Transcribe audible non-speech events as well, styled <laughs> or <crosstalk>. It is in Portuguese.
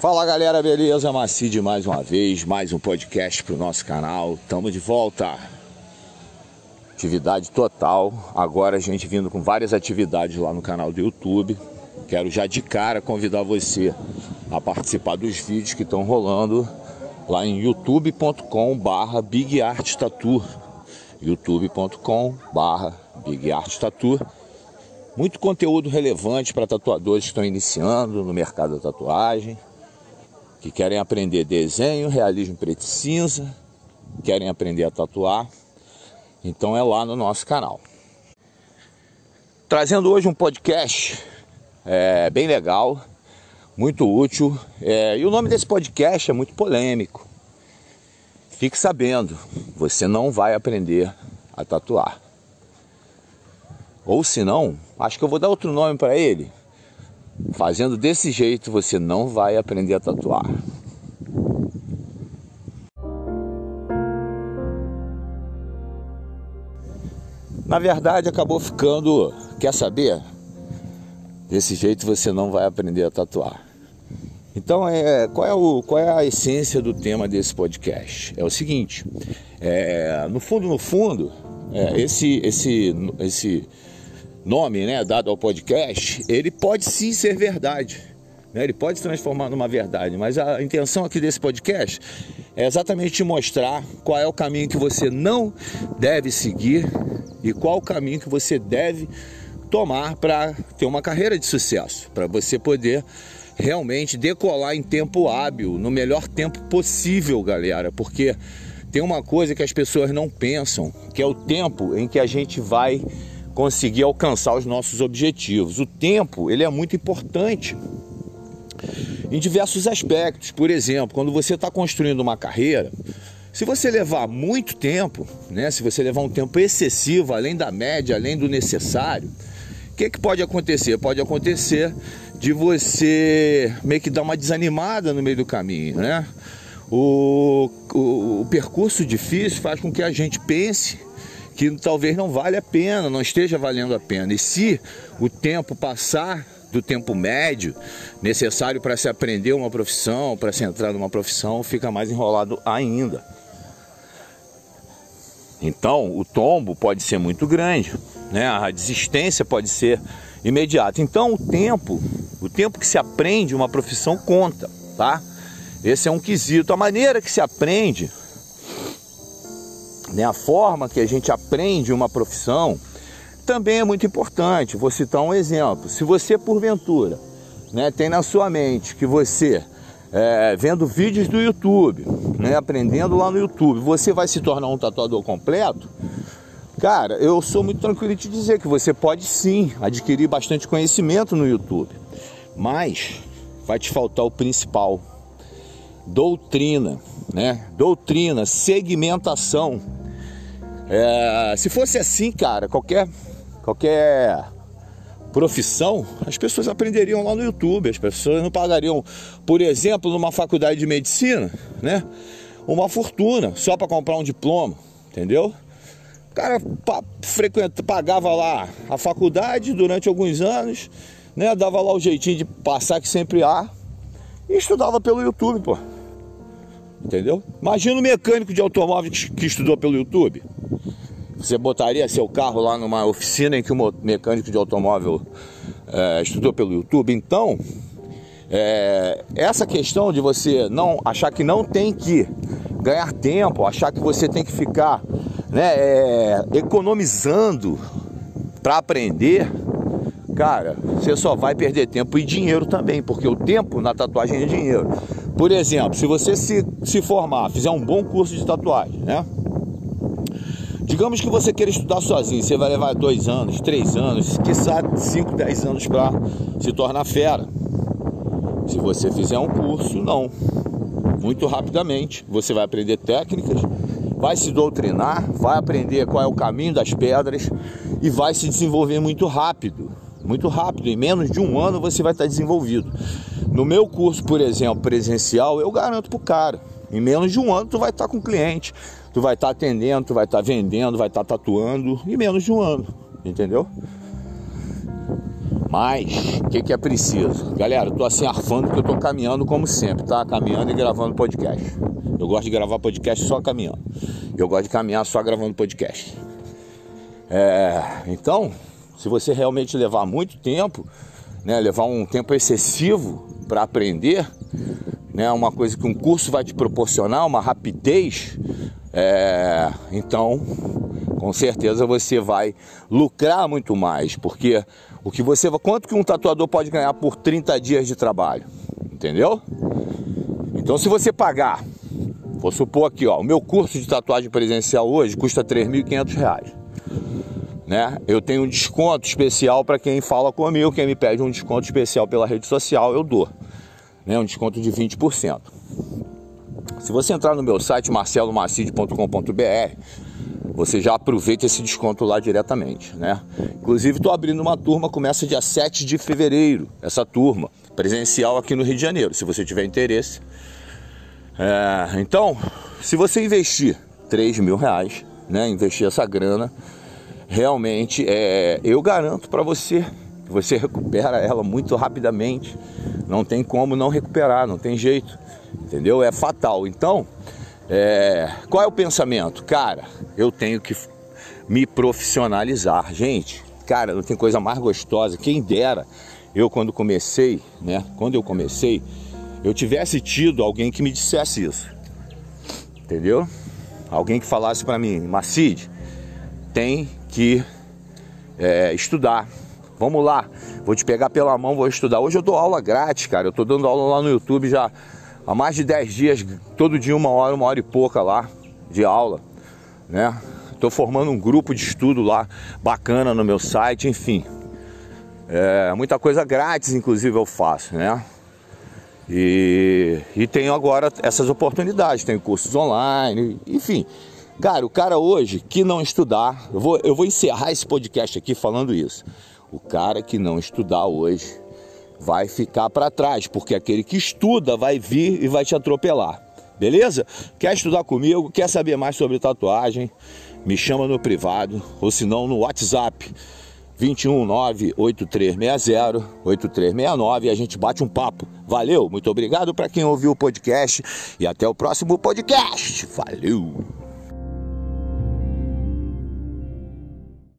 Fala galera, beleza? Macide mais uma vez, mais um podcast pro nosso canal. Tamo de volta. Atividade total. Agora a gente vindo com várias atividades lá no canal do YouTube. Quero já de cara convidar você a participar dos vídeos que estão rolando lá em youtube.com barra Big Art Tattoo youtube.com barra Big Art Tattoo muito conteúdo relevante para tatuadores que estão iniciando no mercado da tatuagem que querem aprender desenho, realismo preto e cinza, querem aprender a tatuar, então é lá no nosso canal. Trazendo hoje um podcast é, bem legal, muito útil, é, e o nome desse podcast é muito polêmico. Fique sabendo, você não vai aprender a tatuar. Ou se não, acho que eu vou dar outro nome para ele, Fazendo desse jeito você não vai aprender a tatuar. Na verdade, acabou ficando, quer saber? Desse jeito você não vai aprender a tatuar. Então, é, qual, é o, qual é a essência do tema desse podcast? É o seguinte: é, no fundo, no fundo, é, esse, esse, esse nome né, dado ao podcast, ele pode sim ser verdade. Né? Ele pode se transformar numa verdade, mas a intenção aqui desse podcast é exatamente te mostrar qual é o caminho que você não deve seguir e qual o caminho que você deve tomar para ter uma carreira de sucesso, para você poder realmente decolar em tempo hábil, no melhor tempo possível, galera, porque tem uma coisa que as pessoas não pensam, que é o tempo em que a gente vai conseguir alcançar os nossos objetivos. O tempo, ele é muito importante em diversos aspectos. Por exemplo, quando você está construindo uma carreira, se você levar muito tempo, né, se você levar um tempo excessivo, além da média, além do necessário, o que, que pode acontecer? Pode acontecer de você meio que dar uma desanimada no meio do caminho, né? O, o, o percurso difícil faz com que a gente pense que talvez não vale a pena, não esteja valendo a pena. E se o tempo passar do tempo médio necessário para se aprender uma profissão, para se entrar numa profissão, fica mais enrolado ainda. Então, o tombo pode ser muito grande, né? A desistência pode ser imediata. Então, o tempo, o tempo que se aprende uma profissão conta, tá? Esse é um quesito. A maneira que se aprende né, a forma que a gente aprende uma profissão também é muito importante. Vou citar um exemplo. Se você, porventura, né, tem na sua mente que você, é, vendo vídeos do YouTube, né, aprendendo lá no YouTube, você vai se tornar um tatuador completo, cara, eu sou muito tranquilo em te dizer que você pode sim adquirir bastante conhecimento no YouTube, mas vai te faltar o principal: doutrina, né? Doutrina, segmentação é, se fosse assim, cara, qualquer, qualquer profissão, as pessoas aprenderiam lá no YouTube, as pessoas não pagariam, por exemplo, numa faculdade de medicina, né? Uma fortuna só para comprar um diploma, entendeu? O cara frequenta, pagava lá a faculdade durante alguns anos, né? Dava lá o jeitinho de passar que sempre há e estudava pelo YouTube, pô. Entendeu? Imagina um mecânico de automóvel que estudou pelo YouTube. Você botaria seu carro lá numa oficina em que o mecânico de automóvel é, estudou pelo YouTube? Então, é, essa questão de você não achar que não tem que ganhar tempo, achar que você tem que ficar né, é, economizando para aprender, cara, você só vai perder tempo e dinheiro também, porque o tempo na tatuagem é dinheiro. Por exemplo, se você se, se formar, fizer um bom curso de tatuagem, né? Digamos que você queira estudar sozinho, você vai levar dois anos, três anos, quiçá cinco, dez anos para se tornar fera. Se você fizer um curso, não. Muito rapidamente você vai aprender técnicas, vai se doutrinar, vai aprender qual é o caminho das pedras e vai se desenvolver muito rápido. Muito rápido, em menos de um ano você vai estar desenvolvido. No meu curso, por exemplo, presencial, eu garanto pro cara, em menos de um ano tu vai estar com cliente, tu vai estar tá atendendo, tu vai estar tá vendendo, vai estar tá tatuando em menos de um ano, entendeu? Mas, o que, que é preciso? Galera, eu tô assim arfando porque eu tô caminhando como sempre, tá? Caminhando e gravando podcast. Eu gosto de gravar podcast só caminhando. Eu gosto de caminhar só gravando podcast. É, então, se você realmente levar muito tempo, né, levar um tempo excessivo para aprender, né, uma coisa que um curso vai te proporcionar, uma rapidez, é, então com certeza você vai lucrar muito mais, porque o que você quanto que um tatuador pode ganhar por 30 dias de trabalho, entendeu? Então se você pagar, vou supor aqui, ó, o meu curso de tatuagem presencial hoje custa 3.500 reais. Né? Eu tenho um desconto especial para quem fala comigo, quem me pede um desconto especial pela rede social, eu dou. Né? Um desconto de 20%. Se você entrar no meu site marcelomacide.com.br, você já aproveita esse desconto lá diretamente, né? Inclusive estou abrindo uma turma, começa dia 7 de fevereiro, essa turma, presencial aqui no Rio de Janeiro, se você tiver interesse. É, então, se você investir 3 mil reais, né, investir essa grana, realmente é, eu garanto para você você <laughs> recupera ela muito rapidamente. Não tem como não recuperar, não tem jeito, entendeu? É fatal. Então, é, qual é o pensamento? Cara, eu tenho que me profissionalizar. Gente, cara, não tem coisa mais gostosa. Quem dera eu, quando comecei, né? Quando eu comecei, eu tivesse tido alguém que me dissesse isso. Entendeu? Alguém que falasse para mim, Macide, tem que é, estudar. Vamos lá, vou te pegar pela mão, vou estudar. Hoje eu dou aula grátis, cara. Eu tô dando aula lá no YouTube já há mais de 10 dias, todo dia uma hora, uma hora e pouca lá de aula, né? Estou formando um grupo de estudo lá bacana no meu site, enfim. É, muita coisa grátis, inclusive, eu faço, né? E, e tenho agora essas oportunidades, tenho cursos online, enfim. Cara, o cara hoje que não estudar, eu vou, eu vou encerrar esse podcast aqui falando isso. O cara que não estudar hoje, vai ficar para trás, porque aquele que estuda vai vir e vai te atropelar. Beleza? Quer estudar comigo? Quer saber mais sobre tatuagem? Me chama no privado ou se não no WhatsApp 219-8360-8369 e a gente bate um papo. Valeu, muito obrigado para quem ouviu o podcast e até o próximo podcast. Valeu!